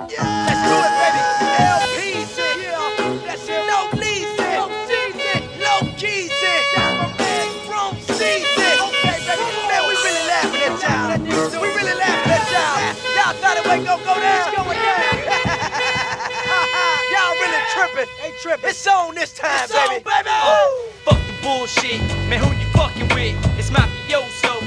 It's going down. y'all really tripping. It's on this time, It's on, baby. baby. Fuck the bullshit, man, who you fucking with? It's mafioso.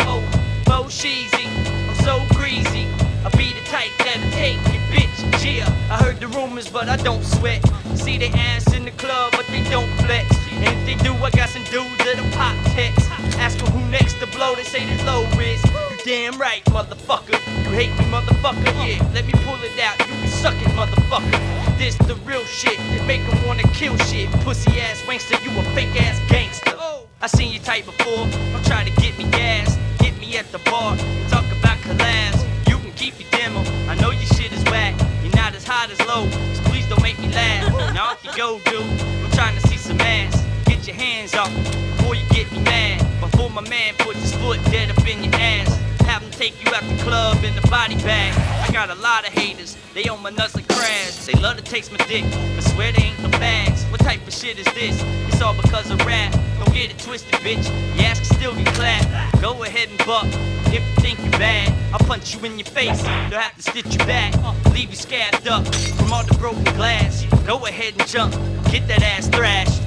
Oh, bo cheesy. I'm so greasy. I be the type that'll take your bitch. Yeah, I heard the rumors, but I don't sweat. See they ass in the club, but they don't flex. And if they do, I got some dudes that'll pop text. Ask them who next to blow, they say the low is. You damn right, motherfucker. You hate me, motherfucker. Yeah, let me pull it out. You can suck it, motherfucker. This the real shit that make them wanna kill shit. Pussy ass wankster, you a fake ass gangster. I seen your type before. Don't try to laugh. Now off you go, dude. I'm trying to see some ass. Get your hands off before you get me mad. Before my man puts his foot dead up in your ass. Have him take you out the club in the body bag. I got a lot of haters. They on my nuts like crash. They love to taste my dick, but swear they ain't no bags. What type of shit is this? It's all because of rap. Don't get it twisted, bitch. Your ass can still get clapped. Go ahead and buck. If you think you're bad, I'll punch you in your face. They'll have to stitch you back. Leave you scabbed up from all the broken glass. Go ahead and jump. Get that ass thrashed.